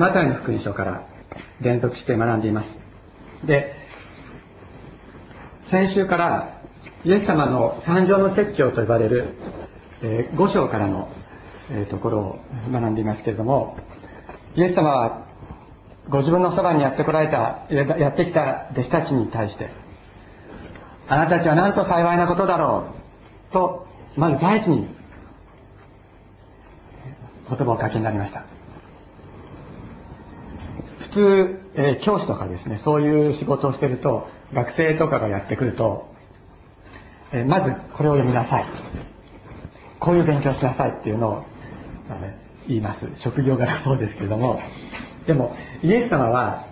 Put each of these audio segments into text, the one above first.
マタイの福音書から連続して学んでいます。で先週からイエス様の三条の説教と呼ばれる、えー、5章からの、えー、ところを学んでいますけれどもイエス様はご自分のそばにやってこられたやってきた弟子たちに対してあなたたちはなんと幸いなことだろうとまず第一に言葉をかけになりました。普通、えー、教師とかですねそういう仕事をしてると学生とかがやってくると、えー、まずこれを読みなさい。こういう勉強しなさいっていうのを、えー、言います。職業柄そうですけれども。でもイエス様は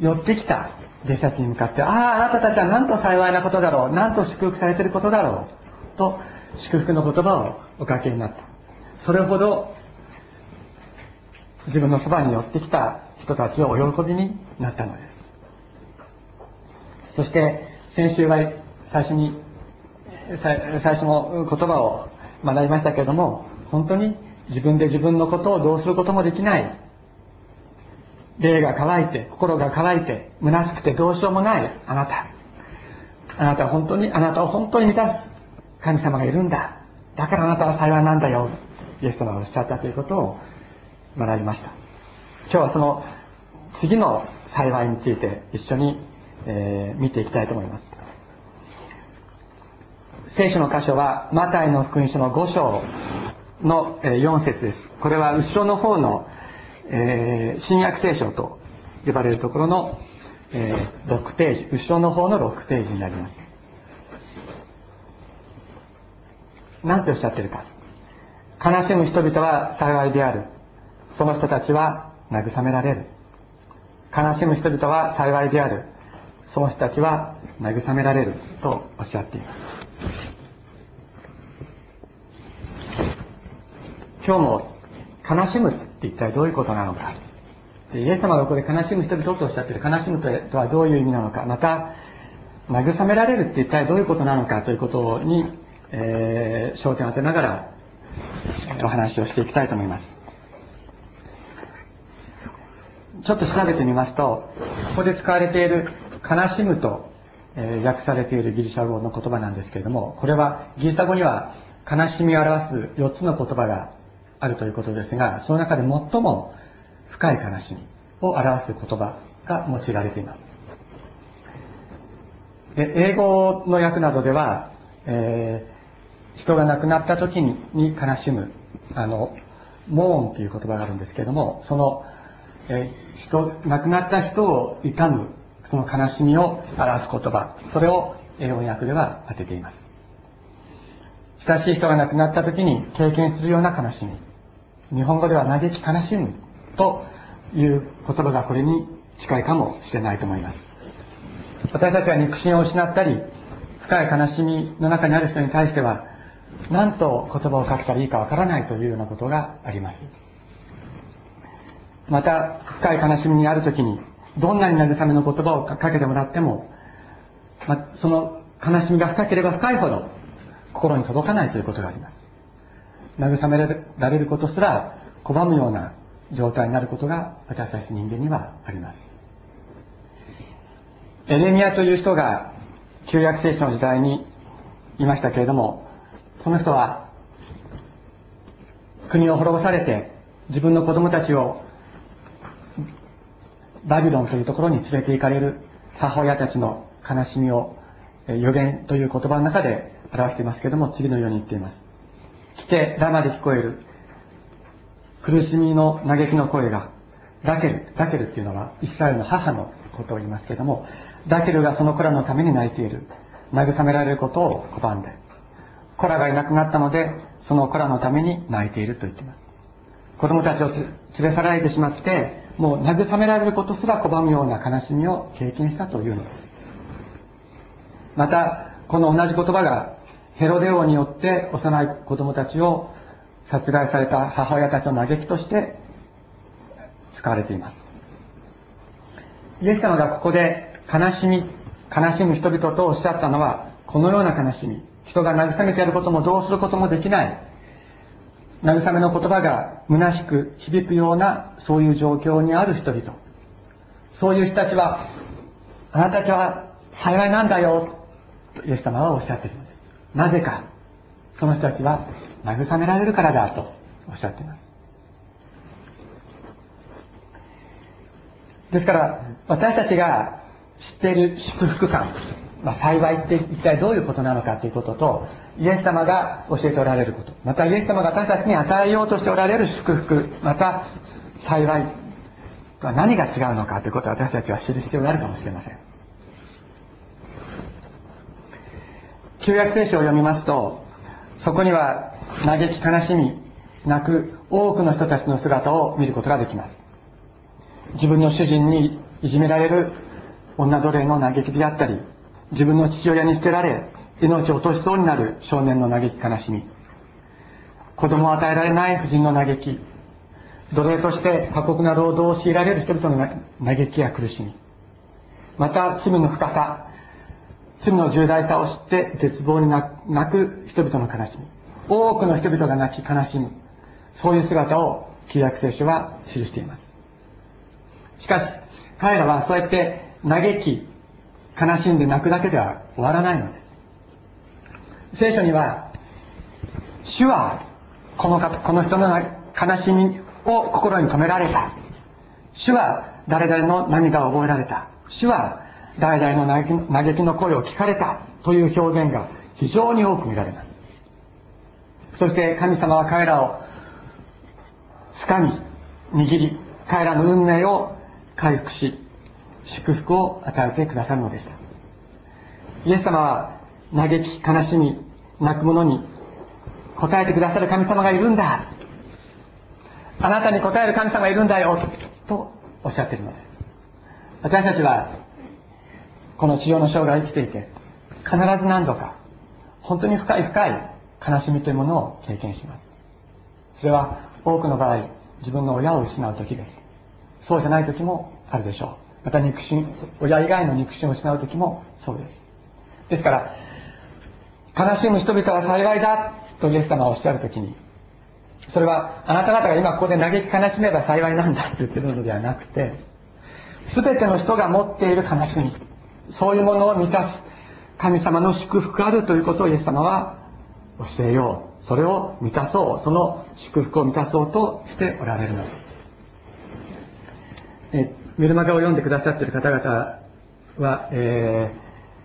寄ってきた弟子たちに向かってあああなたたちはなんと幸いなことだろう。なんと祝福されてることだろう。と祝福の言葉をおかけになった。それほど自分のそばに寄ってきた人たちをお喜びになったのです。そして先週は最初に最初の言葉を学びましたけれども本当に自分で自分のことをどうすることもできない。霊が乾いて心が乾いて虚しくてどうしようもないあなた。あなたは本当にあなたを本当に満たす神様がいるんだ。だからあなたは幸いなんだよ。イエス様がおっしゃったということを学びました。今日はその次の幸いについて一緒に、えー、見ていきたいと思います。聖書の箇所はマタイの福音書の5章の4節です。これは後ろの方の、えー、新約聖書と呼ばれるところの、えー、6ページ。後ろの方の6ページになります。何ておっしゃってるか。悲しむ人々は幸いである。その人たちは慰められる。悲しむ人々は幸いである。その人たちは慰められるとおっしゃっています。今日も悲しむって一体どういうことなのか。イエス様がここで悲しむ人々とおっしゃっている。悲しむとはどういう意味なのか。また慰められるって一体どういうことなのか。ということに、えー、焦点を当てながらお話をしていきたいと思います。ちょっと調べてみますとここで使われている「悲しむ」と、えー、訳されているギリシャ語の言葉なんですけれどもこれはギリシャ語には悲しみを表す4つの言葉があるということですがその中で最も深い悲しみを表す言葉が用いられています。で英語の訳などでは、えー人が亡くなった時に悲しむあのモーンという言葉があるんですけれどもその、え人亡くなった人を悼むその悲しみを表す言葉。それを英語訳では当てています。親しい人が亡くなった時に経験するような悲しみ。日本語では嘆き悲しむという言葉がこれに近いかもしれないと思います。私たちが肉親を失ったり深い悲しみの中にある人に対しては何と言葉をかけたらいいかわからないというようなことがあります。また深い悲しみにある時にどんなに慰めの言葉をかけてもらっても、まその悲しみが深ければ深いほど心に届かないということがあります。慰められることすら拒むような状態になることが私たち人間にはあります。エレミアという人が旧約聖書の時代にいましたけれどもその人は国を滅ぼされて自分の子供たちをバビロンというところに連れて行かれる母親たちの悲しみを予言という言葉の中で表していますけれども次のように言っています。来てラマで聞こえる苦しみの嘆きの声がラケルラケルっていうのはイスラエルの母のことを言いますけれどもラケルがその子らのために泣いている。慰められることを拒んで子らがいなくなったのでその子らのために泣いていると言っています。子供たちを連れ去られてしまってもう慰められることすら拒むような悲しみを経験したというのです。またこの同じ言葉がヘロデ王によって幼い子供たちを殺害された母親たちの嘆きとして使われています。イエス様がここで悲しみ悲しむ人々とおっしゃったのはこのような悲しみ。人が慰めてやることもどうすることもできない。慰めの言葉が虚しく響くようなそういう状況にある人々。そういう人たちはあなたたちは幸いなんだよとイエス様はおっしゃっているのです。なぜかその人たちは慰められるからだとおっしゃっています。ですから私たちが知っている祝福感、まあ、幸いって一体どういうことなのかということとイエス様が教えておられること。またイエス様が私たちに与えようとしておられる祝福。また幸いは何が違うのかということを私たちは知る必要があるかもしれません。旧約聖書を読みますとそこには嘆き悲しみ泣く多くの人たちの姿を見ることができます。自分の主人にいじめられる女奴隷の嘆きであったり自分の父親に捨てられ命を落としそうになる少年の嘆き悲しみ。子供を与えられない婦人の嘆き。奴隷として過酷な労働を強いられる人々の嘆きや苦しみ。また罪の深さ罪の重大さを知って絶望に泣く人々の悲しみ。多くの人々が泣き悲しむ。そういう姿を旧約聖書は記しています。しかし彼らはそうやって嘆き悲しんで泣くだけでは終わらないのです。聖書には主はこのこの人の悲しみを心に留められた。主は誰々の何かを覚えられた。主は誰々の嘆きの声を聞かれた。という表現が非常に多く見られます。そして神様は彼らを掴み握り彼らの運命を回復し祝福を与えてくださるのでした。イエス様は嘆き悲しみ泣く者に答えてくださる神様がいるんだ。あなたに答える神様がいるんだよ。とおっしゃっているのです。私たちはこの地上の生涯生きていて必ず何度か本当に深い深い悲しみというものを経験します。それは多くの場合自分の親を失う時です。そうじゃない時もあるでしょう。また肉親親以外の肉親を失う時もそうです。ですから悲しむ人々は幸いだとイエス様はおっしゃる時にそれはあなた方が今ここで嘆き悲しめば幸いなんだって言ってるのではなくて全ての人が持っている悲しみそういうものを満たす神様の祝福あるということをイエス様は教えよう。それを満たそう。その祝福を満たそうとしておられるのです。えメルマガを読んでくださっている方々は、え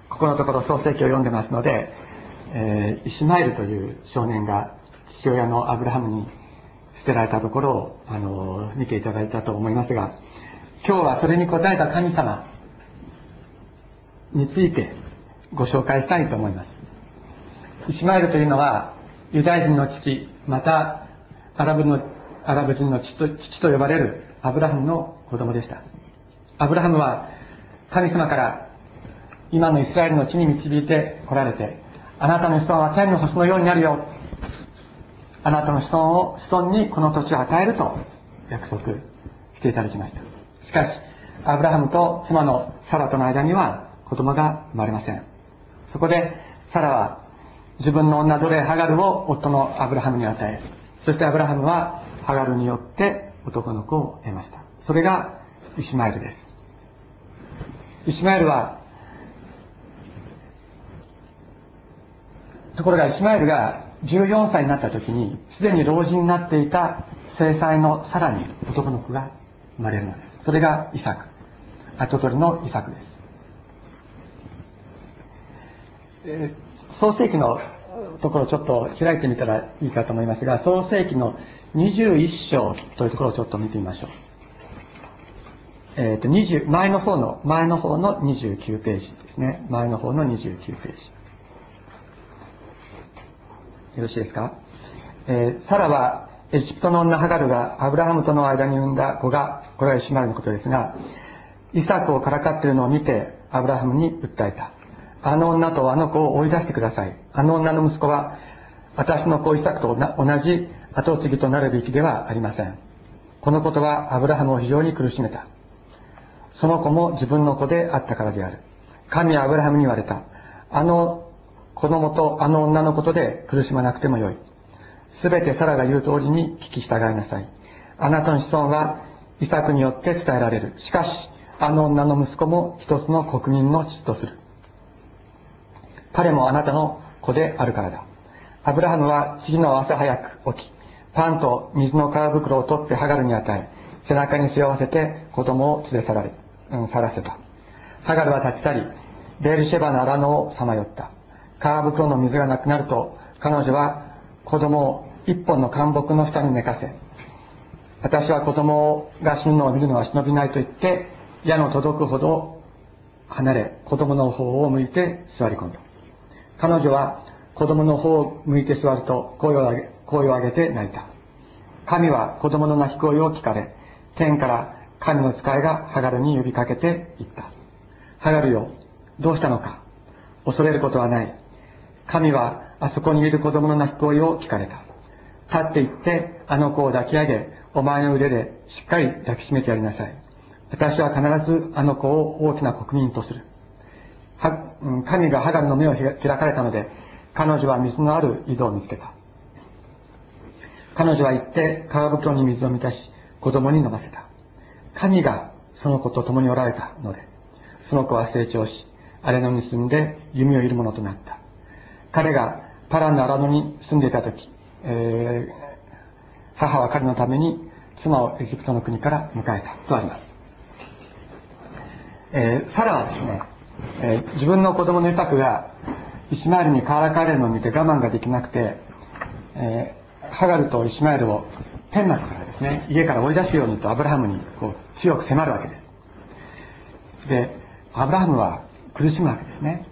ー、ここのところ創世記を読んでますので、えー、イシュマエルという少年が父親のアブラハムに捨てられたところを、あの見ていただいたと思いますが今日はそれに応えた神様についてご紹介したいと思います。イシュマエルというのはユダヤ人の父またアラブのアラブ人の父と父と呼ばれるアブラハムの子供でした。アブラハムは神様から今のイスラエルの地に導いて来られてあなたの子孫は天の星のようになるよ。あなたの子孫を子孫にこの土地を与えると約束していただきましたしかしアブラハムと妻のサラとの間には子供が生まれませんそこでサラは自分の女奴隷ハガルを夫のアブラハムに与えそしてアブラハムはハガルによって男の子を得ましたそれがイシマエルですイシマエルはところがイシマエルが14歳になった時にすでに老人になっていた正妻のさらに男の子が生まれるのですそれがイサク跡取りのイサクですえー、創世紀のところをちょっと開いてみたらいいかと思いますが、創世紀の21章というところをちょっと見てみましょう。えっ、ー、と、20、前の方の、前の方の29ページですね。前の方の29ページ。よろしいですか？えー、サラは、エジプトの女ハガルがアブラハムとの間に産んだ子が、これはイシマルのことですが、イサクをからかっているのを見て、アブラハムに訴えた。あの女とあの子を追い出してください。あの女の息子は、私の子イサクと同じ後継ぎとなるべきではありません。このことはアブラハムを非常に苦しめた。その子も自分の子であったからである。神はアブラハムに言われた。あの子供とあの女のことで苦しまなくてもよい。すべてサラが言う通りに聞き従いなさい。あなたの子孫はイサクによって伝えられる。しかし、あの女の息子も一つの国民の父とする。彼もあなたの子であるからだ。アブラハムは次の朝早く起き、パンと水の皮袋を取ってハガルに与え、背中に背負わせて子供を連れ去られ、うん、去らせた。ハガルは立ち去り、ベールシェバの荒野をさまよった。皮袋の水がなくなると、彼女は子供を一本の干木の下に寝かせ、私は子供が死ぬのを見るのは忍びないと言って、矢の届くほど離れ、子供の方を向いて座り込んだ。彼女は子供の方を向いて座ると声を上げ声を上げて泣いた。神は子供の泣き声を聞かれ、天から神の使いがハガルに呼びかけて言った。ハガルよ、どうしたのか恐れることはない。神はあそこにいる子供の泣き声を聞かれた。立って行ってあの子を抱き上げ、お前の腕でしっかり抱きしめてやりなさい。私は必ずあの子を大きな国民とする。神がハガルの目を開かれたので、彼女は水のある井戸を見つけた。彼女は行って川袋に水を満たし、子供に飲ませた。神がその子と共におられたので、その子は成長し、荒れ野に住んで弓を射るものとなった。彼がパランの荒野に住んでいた時、えー、母は彼のために妻をエジプトの国から迎えたとあります。えー、サラはですね、えー、自分の子供のイサクがイシマエルにからかれるのを見て我慢ができなくて、えー、ハガルとイシマエルを天幕からですね、家から追い出すようにとアブラハムにこう強く迫るわけです。で、アブラハムは苦しむわけですね。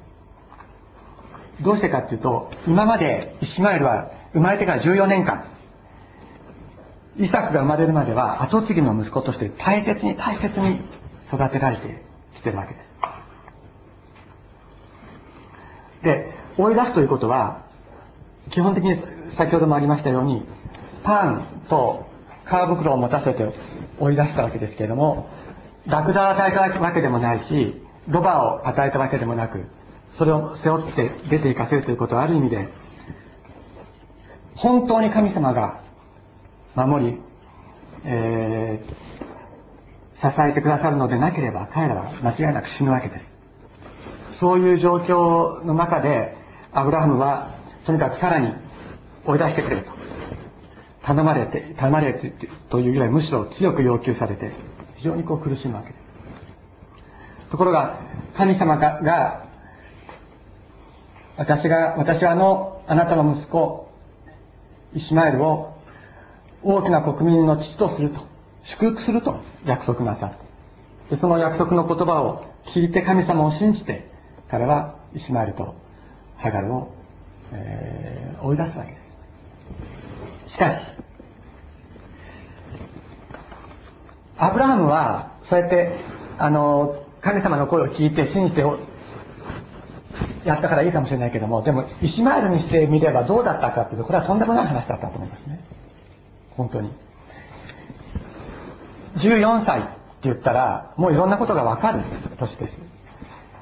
どうしてかっていうと、今までイシュマエルは生まれてから14年間、イサクが生まれるまでは後継ぎの息子として大切に大切に育てられてきてるわけです。で、追い出すということは、基本的に先ほどもありましたように、パンと皮袋を持たせて追い出したわけですけれども、ラクダを与えたわけでもないし、ロバを与えたわけでもなく、それを背負って出て行かせるということはある意味で、本当に神様が守り、えー、支えてくださるのでなければ彼らは間違いなく死ぬわけです。そういう状況の中で、アブラハムは、とにかくさらに追い出してくれると。頼まれて、頼まれてというよりはむしろ強く要求されて、非常にこう苦しむわけです。ところが、神様が、私が、私はあの、あなたの息子、イシマエルを大きな国民の父とすると、祝福すると約束なさる。でその約束の言葉を聞いて神様を信じて、彼はイスマエルとハガルを、えー、追い出すわけです。しかし、アブラハムは、そうやって、あの、神様の声を聞いて信じてやったからいいかもしれないけども、でも、イシマエルにしてみればどうだったかというと、これはとんでもない話だったと思いますね。本当に。14歳って言ったら、もういろんなことがわかる年です。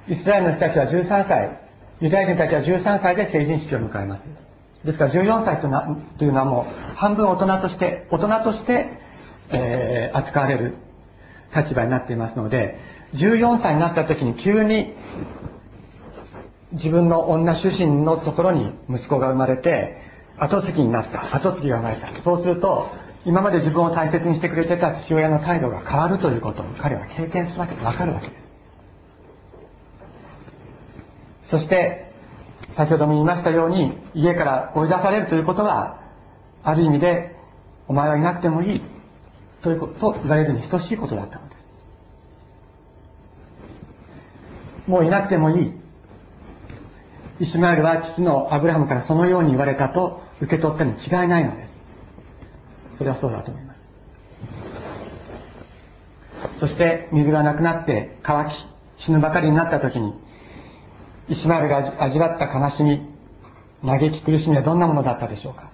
イスラエルの人たちは13歳、ユダヤ人たちは13歳で成人式を迎えます。ですから14歳となというのはもう半分大人として、大人として、えー、扱われる立場になっていますので、14歳になった時に急に自分の女主人のところに息子が生まれて、後継ぎになった。後継ぎが生まれた。そうすると、今まで自分を大切にしてくれてた父親の態度が変わるということを彼は経験するわけで、わかるわけです。そして、先ほども言いましたように、家から追い出されるということは、ある意味で、お前はいなくてもいい、ということと言われるに等しいことだったのです。もういなくてもいい。イスマエルは父のアブラハムからそのように言われたと受け取ったに違いないのです。それはそうだと思います。そして水がなくなって乾き死ぬばかりになった時にイスマエルが味わった悲しみ嘆き苦しみはどんなものだったでしょうか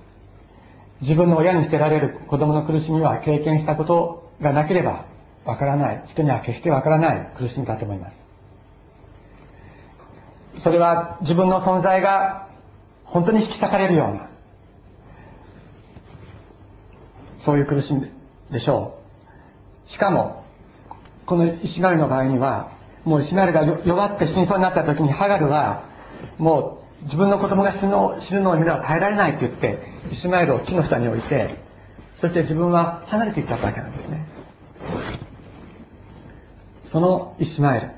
自分の親に捨てられる子供の苦しみは経験したことがなければわからない人には決してわからない苦しみだと思いますそれは自分の存在が本当に引き裂かれるようなそういう苦しみでしょう。しかもこのイシマエルの場合にはもうイシマエルが弱って死にそうになった時にハガルはもう自分の子供が死ぬの死ぬのを見るのは耐えられないと言ってイシマエルを木の下に置いてそして自分は離れていっちゃったわけなんですね。そのイシマエル。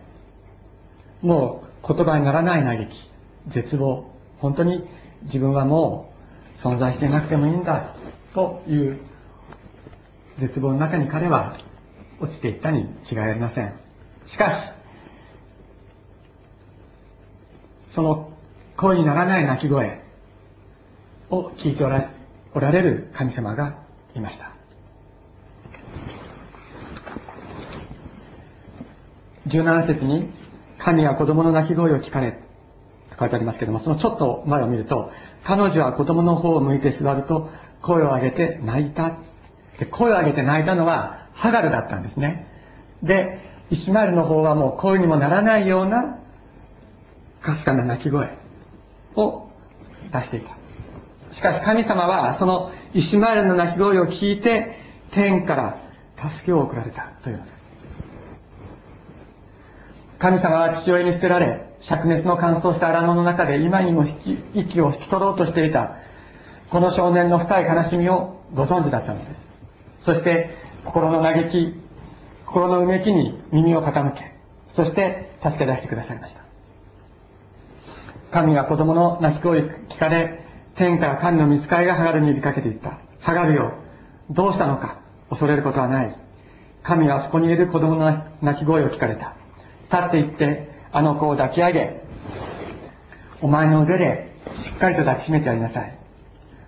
もう言葉にならない嘆き絶望。本当に自分はもう存在していなくてもいいんだという絶望の中に彼は落ちていったに違いありません。しかしその声にならない泣き声を聞いておらおられる神様がいました。17節に神は子供の泣き声を聞かれと書いてありますけどもそのちょっと前を見ると彼女は子供の方を向いて座ると声を上げて泣いた。で声を上げて泣いたのはハガルだったんですね。でイシマエルの方はもう声にもならないようなかすかな泣き声を出していた。しかし神様はそのイシマエルの泣き声を聞いて天から助けを送られたというのです。神様は父親に捨てられ灼熱の乾燥した荒野の中で今にも息を引き取ろうとしていたこの少年の深い悲しみをご存知だったのです。そして心の嘆き心のうめきに耳を傾けそして助け出してくださいました。神が子供の泣き声を聞かれ天から神の見つかりがハガルに呼びかけていった。ハガルよどうしたのか恐れることはない。神はそこにいる子供の泣き声を聞かれた。立って行ってあの子を抱き上げお前の腕でしっかりと抱きしめてやりなさい。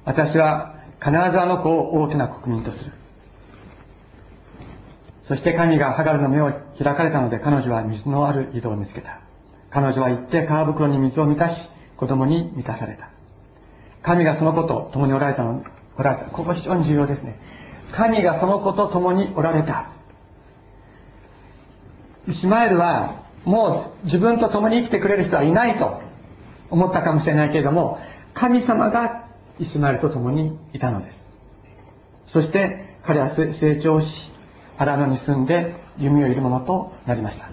私は必ずあの子を大きな国民とする。そして神がハガルの目を開かれたので彼女は水のある井戸を見つけた。彼女は行って川袋に水を満たし子供に満たされた。神がその子と共におられたのおられた。ここ非常に重要ですね。神がその子と共におられた。イシマエルはもう自分と共に生きてくれる人はいないと思ったかもしれないけれども神様がイスマエルと共にいたのです。そして彼は成長し荒野に住んで弓を射る者となりました。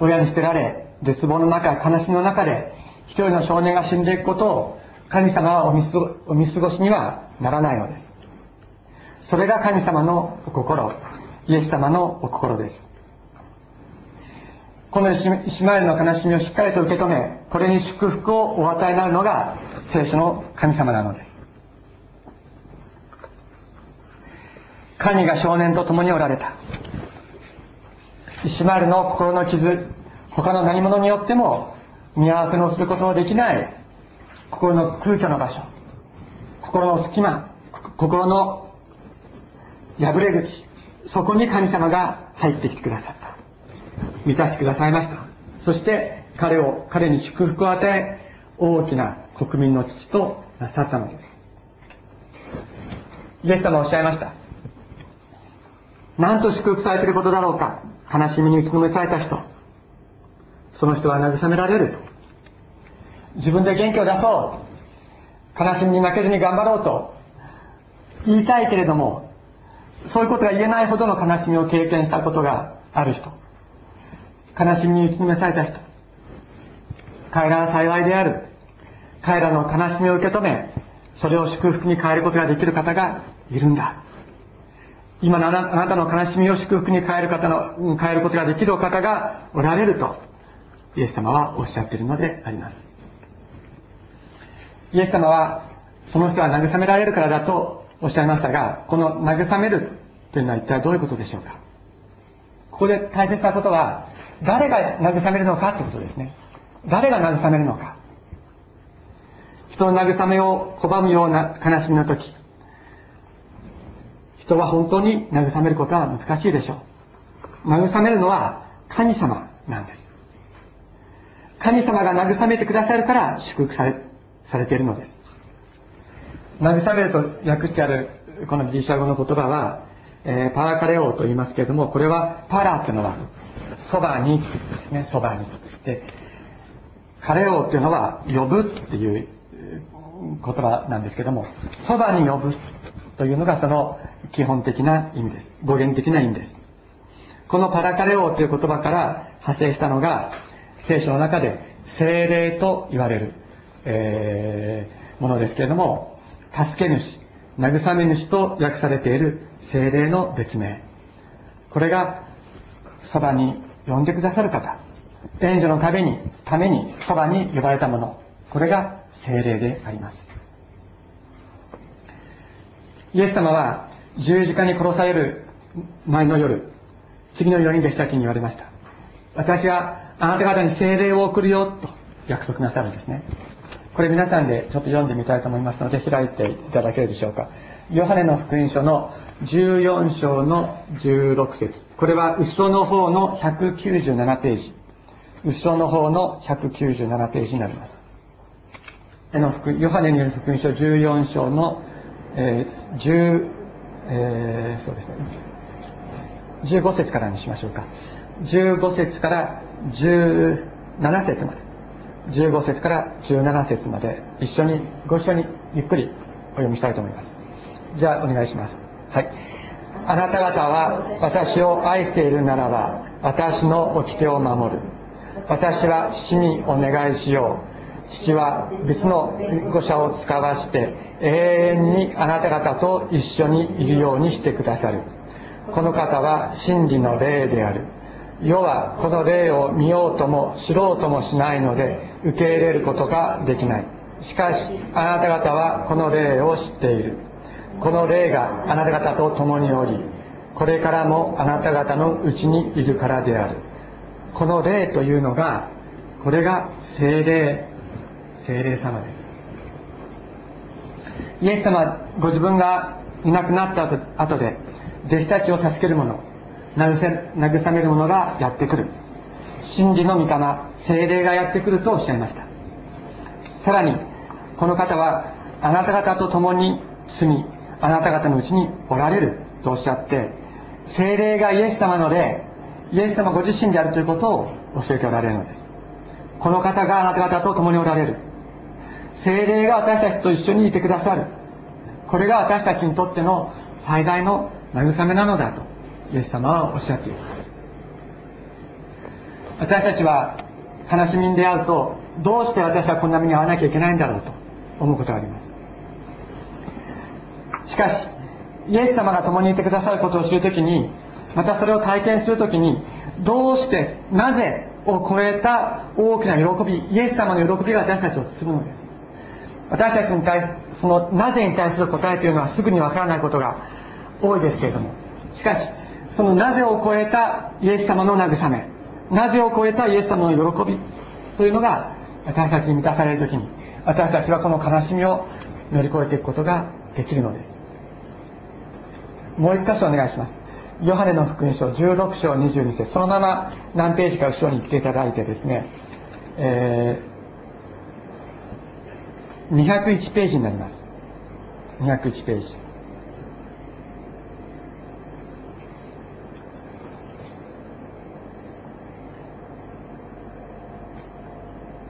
親に捨てられ絶望の中悲しみの中で一人の少年が死んでいくことを神様はお見過ごしにはならないのです。それが神様のお心。イエス様のお心です。このイシマエルの悲しみをしっかりと受け止めこれに祝福をお与えになるのが聖書の神様なのです。神が少年と共におられた。イシマエルの心の傷他の何者によっても見合わせのすることのできない心の空虚の場所心の隙間心の破れ口そこに神様が入ってきてくださった。満たしてくださいました。そして彼を彼に祝福を与え大きな国民の父となさったのです。イエス様はおっしゃいました。なんと祝福されていることだろうか。悲しみに打ちのめされた人。その人は慰められると。自分で元気を出そう。悲しみに負けずに頑張ろうと。言いたいけれどもそういうことが言えないほどの悲しみを経験したことがある人。悲しみに打ちのめされた人。彼らは幸いである。彼らの悲しみを受け止めそれを祝福に変えることができる方がいるんだ。今のあなたの悲しみを祝福に変える方の変えることができるお方がおられるとイエス様はおっしゃっているのであります。イエス様はその人は慰められるからだとおっしゃいましたがこの慰めるというのは一体どういうことでしょうか？ここで大切なことは誰が慰めるのかということですね。誰が慰めるのか？人の慰めを拒むような悲しみの時人は本当に慰めることは難しいでしょう。慰めるのは神様なんです。神様が慰めてくださるから祝福されされているのです。慰めると訳してあるこのギリシャ語の言葉は、えー、パラカレオと言いますけれどもこれはパラというのはそばにですねそばにでカレオというのは呼ぶっていう言葉なんですけども、そばに呼ぶというのがその基本的な意味です。語源的な意味です。このパラカレオという言葉から派生したのが、聖書の中で精霊と言われる、えー、ものですけれども、助け主、慰め主と訳されている精霊の別名。これが、そばに呼んでくださる方、援助のために、ためにそばに呼ばれたもの、これが精霊であります。イエス様は十字架に殺される前の夜、次のように弟子たちに言われました。私はあなた方に精霊を送るよと約束なさるんですね。これ皆さんでちょっと読んでみたいと思いますので開いていただけるでしょうか。ヨハネの福音書の14章の16節これは後ろの方の197ページ。後ろの方の197ページになります。のヨハネによる福音書14章の、えー、10、えー、そうですね。15節からにしましょうか。15節から17節まで。15節から17節まで一緒に、ご一緒にゆっくりお読みしたいと思います。じゃあお願いします。はい。あなた方は私を愛しているならば、私の掟を守る。私は父にお願いしよう。父は別の御者を使わして永遠にあなた方と一緒にいるようにしてくださる。この方は真理の霊である。世はこの霊を見ようとも知ろうともしないので受け入れることができない。しかし、あなた方はこの霊を知っている。この霊があなた方と共におり、これからもあなた方のうちにいるからである。この霊というのが、これが精霊、精霊様です。イエス様、ご自分がいなくなった後で、弟子たちを助ける者、慰める者がやってくる。真理の御霊、精霊がやってくるとおっしゃいました。さらに、この方は、あなた方と共に住み、あなた方のうちにおられるとおっしゃって、精霊がイエス様の霊、イエス様ご自身であるということを教えておられるのです。この方があなた方と共におられる。精霊が私たちと一緒にいてくださる。これが私たちにとっての最大の慰めなのだと、イエス様はおっしゃっています。私たちは悲しみに出会うと、どうして私はこんな目に遭わなきゃいけないんだろうと思うことがあります。しかし、イエス様が共にいてくださることを知るときに、またそれを体験するときに、どうして、なぜを超えた大きな喜び、イエス様の喜びが私たちを包むのです。私たちに対すそのなぜに対する答えというのはすぐにわからないことが多いですけれども、しかし、そのなぜを超えたイエス様の慰め、なぜを超えたイエス様の喜びというのが私たちに満たされるときに、私たちはこの悲しみを乗り越えていくことができるのです。もう一箇所お願いします。ヨハネの福音書16章22節そのまま何ページか後ろに来ていただいてですね、えー、201ページになります。201ページ。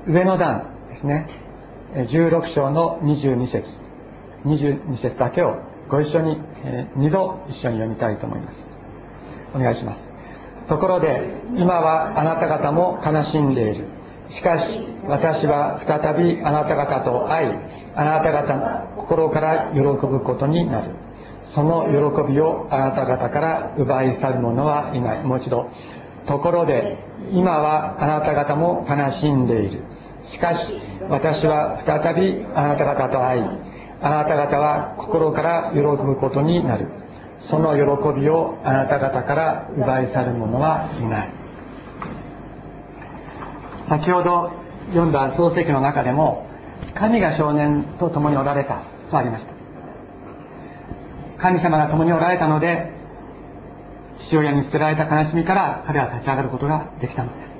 上の段ですね。16章の22節22節だけをご一緒に、えー、2度一緒に読みたいと思います。お願いします。ところで、今はあなた方も悲しんでいる。しかし、私は再びあなた方と会い、あなた方の心から喜ぶことになる。その喜びをあなた方から奪い去る者はいない。もう一度。ところで、今はあなた方も悲しんでいる。しかし、私は再びあなた方と会い、あなた方は心から喜ぶことになる。その喜びをあなた方から奪い去る者はいない。先ほど読んだ創世記の中でも、神が少年と共におられたとありました。神様が共におられたので、父親に捨てられた悲しみから彼は立ち上がることができたのです。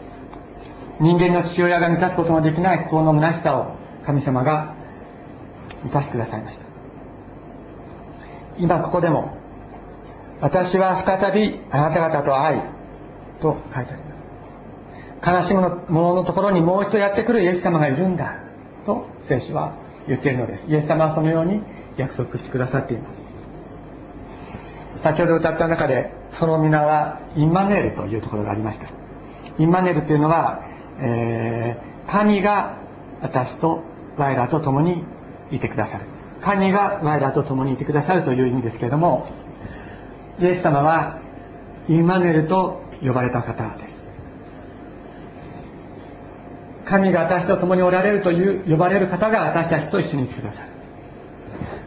人間の父親が満たすことのできない心の虚しさを神様が満たしてくださいました。今ここでも、私は再びあなた方と会い、と書いてあります。悲しむ者のところにもう一度やってくるイエス様がいるんだ、と聖書は言っているのですイエス様はそのように約束してくださっています先ほど歌った中でその皆はインマネールというところがありましたインマネールというのは、えー、神が私と我らと共にいてくださる。神が我らと共にいてくださるという意味ですけれどもイエス様はインマネルと呼ばれた方です。神が私と共におられるという呼ばれる方が私たちと一緒にいてくださる。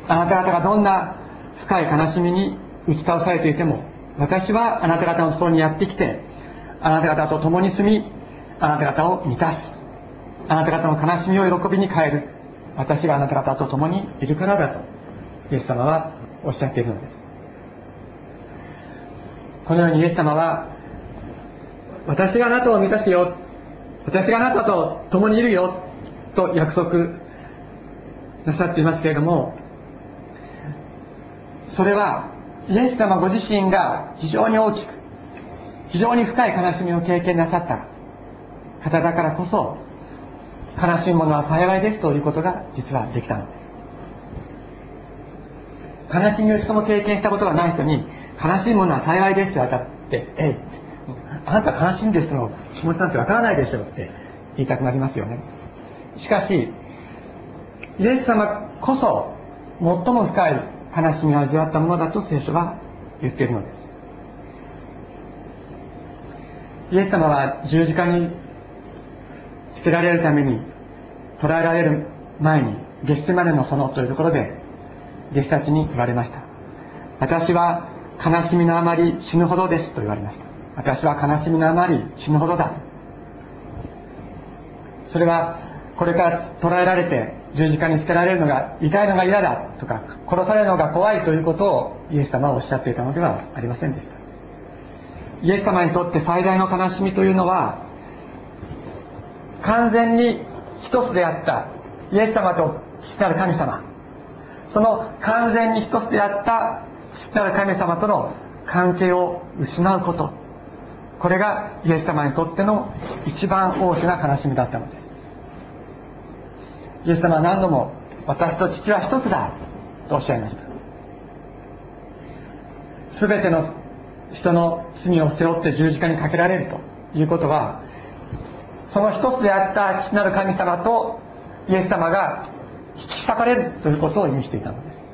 あなた方がどんな深い悲しみに打ち倒されていても私はあなた方のところにやってきてあなた方と共に住みあなた方を満たすあなた方の悲しみを喜びに変える。私があなた方と共にいるからだとイエス様はおっしゃっているのです。このようにイエス様は私があなたを満たすよ私があなたと共にいるよと約束なさっていますけれどもそれはイエス様ご自身が非常に大きく非常に深い悲しみを経験なさった。方だからこそ悲しいものは幸いですということが実はできたのです。悲しみを一度も経験したことがない人に悲しいものは幸いですと当たってえいあなた悲しいんですの気持ちなんてわからないでしょうって言いたくなりますよね。しかしイエス様こそ最も深い悲しみを味わったものだと聖書は言っているのです。イエス様は十字架につけられるために捕らえられる前にゲステマネの園というところで弟子たちに言われました。私は悲しみのあまり死ぬほどですと言われました。私は悲しみのあまり死ぬほどだ。それはこれから捕らえられて十字架につけられるのが痛いのが嫌だとか殺されるのが怖いということをイエス様はおっしゃっていたのではありませんでした。イエス様にとって最大の悲しみというのは完全に一つであったイエス様と父なる神様。その完全に一つであった父なる神様との関係を失うこと。これがイエス様にとっての一番大きな悲しみだったのです。イエス様は何度も私と父は一つだとおっしゃいました。全ての人の罪を背負って十字架にかけられるということはその一つであった父なる神様とイエス様が引き裂かれるということを意味していたのです。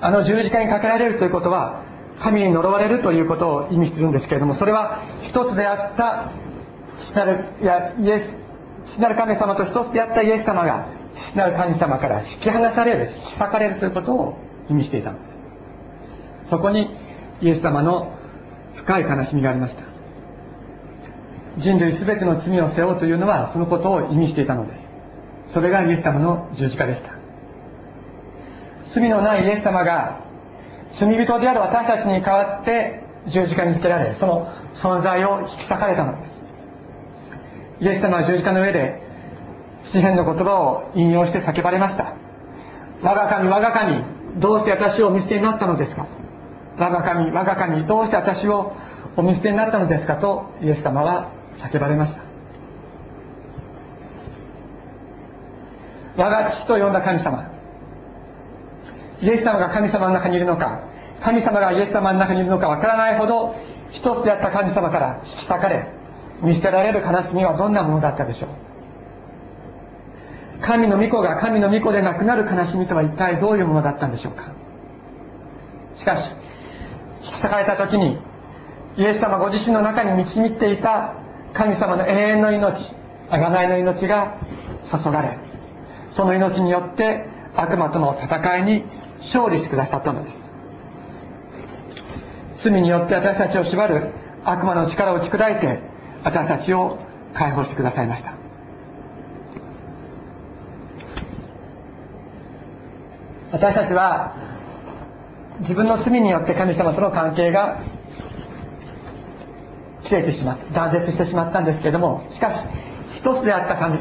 あの十字架にかけられるということは神に呪われるということを意味するんですけれどもそれは一つであった父なるいやイエス父なる神様と一つであったイエス様が父なる神様から引き離される引き裂かれるということを意味していたのです。そこにイエス様の深い悲しみがありました。人類全ての罪を背負うというのはそのことを意味していたのです。それがイエス様の十字架でした。罪のないイエス様が罪人である私たちに代わって十字架につけられその存在を引き裂かれたのです。イエス様は十字架の上で詩篇の言葉を引用して叫ばれました。我が神我が神どうして私をお見捨てになったのですか？我が神我が神どうして私をお見捨てになったのですか？とイエス様は叫ばれました。我が父と呼んだ神様。イエス様が神様の中にいるのか神様がイエス様の中にいるのかわからないほど一つであった神様から引き裂かれ見捨てられる悲しみはどんなものだったでしょう。神の御子が神の御子でなくなる悲しみとは一体どういうものだったんでしょうか。しかし引き裂かれた時にイエス様ご自身の中に導いていた神様の永遠の命贖いの命が注がれその命によって悪魔との戦いに勝利してくださったのです。罪によって私たちを縛る悪魔の力を打ち砕いて私たちを解放してくださいました。私たちは自分の罪によって神様との関係が切れてしまった断絶してしまったんですけれどもしかし一つであった神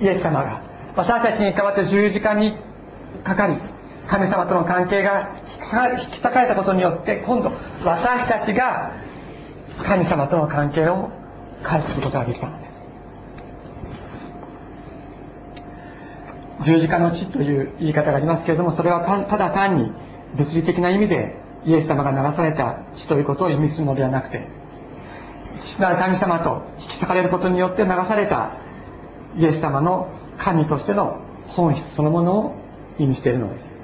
イエス様が私たちに代わって十字架にかかり神様との関係が引き裂かれたことによって今度私たちが神様との関係を回復することができたのです。十字架の地という言い方がありますけれどもそれはただ単に物理的な意味でイエス様が流された血ということを意味するのではなくて父なる神様と引き裂かれることによって流されたイエス様の神としての本質そのものを意味しているのです。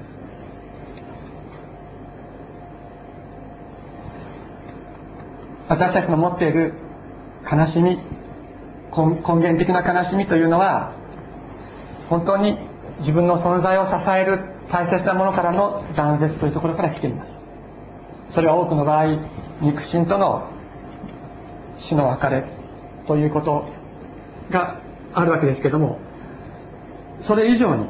私たちの持っている悲しみ根源的な悲しみというのは本当に自分の存在を支える大切なものからの断絶というところから来ています。それは多くの場合肉親との死の別れということがあるわけですけどもそれ以上に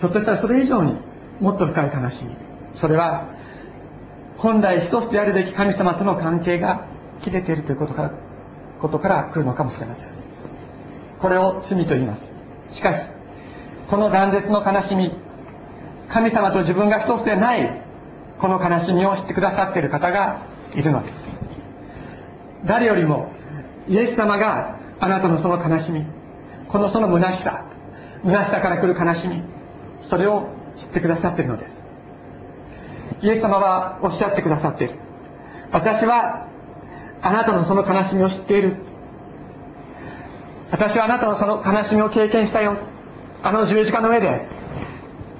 ひょっとしたらそれ以上にもっと深い悲しみ。それは本来一つであるべき神様との関係が切れているということからことから来るのかもしれません。これを罪と言います。しかしこの断絶の悲しみ神様と自分が一つでないこの悲しみを知ってくださっている方がいるのです。誰よりもイエス様があなたのその悲しみこのその虚しさ虚しさから来る悲しみそれを知ってくださっているのです。イエス様はおっしゃってくださっている。私はあなたのその悲しみを知っている。私はあなたのその悲しみを経験したよ。あの十字架の上で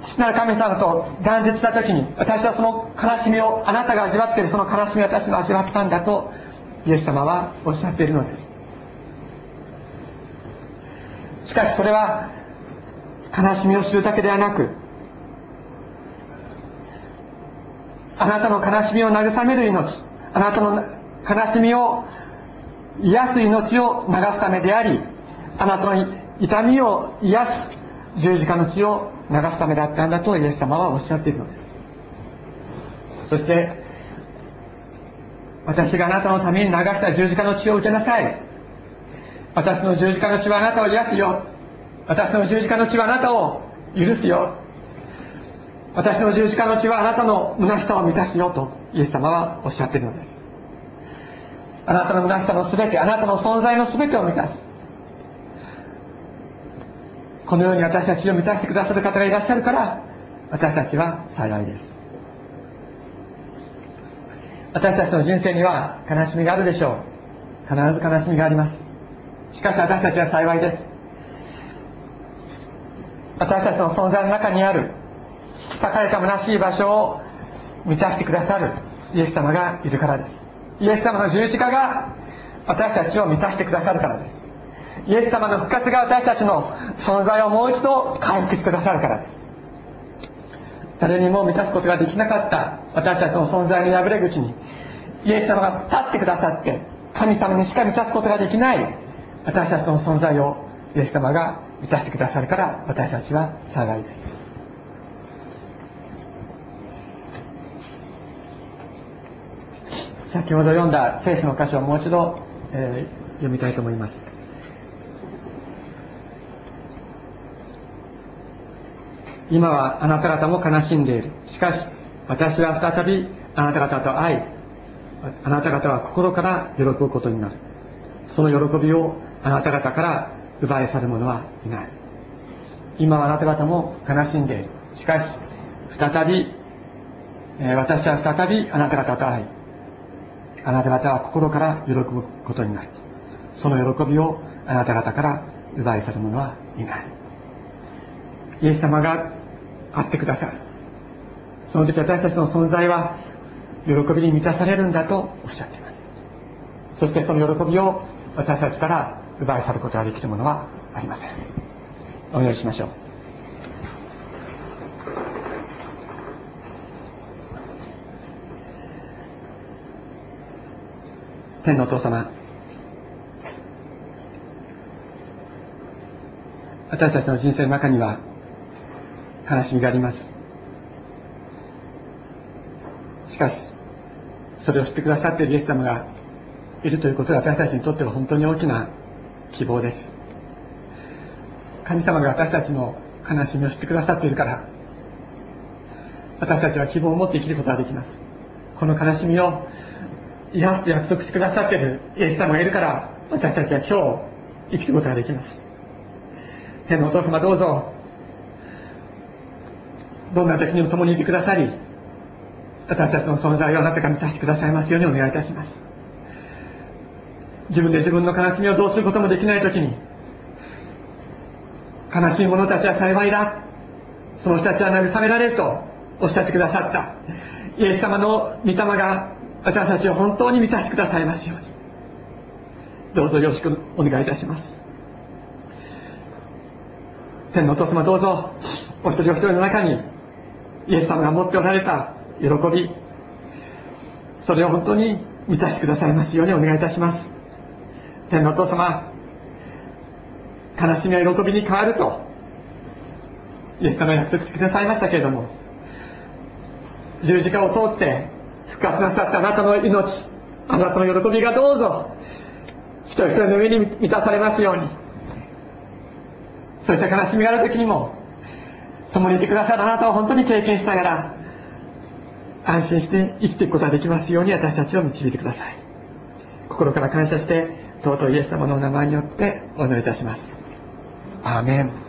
父なる神様と断絶した時に私はその悲しみをあなたが味わっているその悲しみを私も味わったんだとイエス様はおっしゃっているのです。しかしそれは悲しみを知るだけではなくあなたの悲しみを慰める命あなたの悲しみを癒す命を流すためでありあなたの痛みを癒す十字架の血を流すためだったんだとイエス様はおっしゃっているのです。そして私があなたのために流した十字架の血を受けなさい。私の十字架の血はあなたを癒すよ。私の十字架の血はあなたを許すよ。私の十字架の血はあなたの虚しさを満たすよとイエス様はおっしゃっているのです。あなたの虚しさの全てあなたの存在の全てを満たす。このように私たちを満たしてくださる方がいらっしゃるから私たちは幸いです。私たちの人生には悲しみがあるでしょう。必ず悲しみがあります。しかし私たちは幸いです。私たちの存在の中にある引き裂かれた虚しい場所を満たしてくださるイエス様がいるからです。イエス様の十字架が私たちを満たしてくださるからです。イエス様の復活が私たちの存在をもう一度回復してくださるからです。誰にも満たすことができなかった。私たちの存在の破れ口にイエス様が立ってくださって神様にしか満たすことができない。私たちの存在をイエス様が満たしてくださるから私たちは幸いです。先ほど読んだ聖書の箇所をもう一度、えー、読みたいと思います。今はあなた方も悲しんでいる。しかし私は再びあなた方と会いあなた方は心から喜ぶことになる。その喜びをあなた方から奪い去る者はいない。今はあなた方も悲しんでいる。しかし再び、え私は再びあなた方と会いあなた方は心から喜ぶことになる。その喜びをあなた方から奪い去る者はいない。イエス様が会ってくださるその時私たちの存在は喜びに満たされるんだとおっしゃっています。そしてその喜びを私たちから奪い去ることができるものはありません。お祈りしましょう。天のお父様私たちの人生の中には悲しみがあります。しかしそれを知ってくださっているイエス様がいるということが私たちにとっては本当に大きな希望です。神様が私たちの悲しみを知ってくださっているから私たちは希望を持って生きることができます。この悲しみを癒すと約束してくださっているイエス様がいるから私たちは今日生きることができます。天のお父様どうぞどんな時にも共にいてくださり私たちの存在をあなたが満たしてくださいますようにお願いいたします。自分で自分の悲しみをどうすることもできない時に悲しい者たちは幸いだ。その人たちは慰められるとおっしゃってくださった。イエス様の御霊が私たちを本当に満たしてくださいますように。どうぞよろしくお願いいたします。天のお父様どうぞお一人お一人の中にイエス様が持っておられた喜びそれを本当に満たしてくださいますようにお願いいたします。天のお父様悲しみは喜びに変わるとイエス様が約束してくださいましたけれども十字架を通って復活なさったあなたの命あなたの喜びがどうぞ一人一人の上に満たされますようにそした悲しみがある時にも共にいてくださるあなたを本当に経験しながら安心して生きていくことができますように私たちを導いてください。心から感謝して尊いイエス様のお名前によってお祈りいたします。アーメン。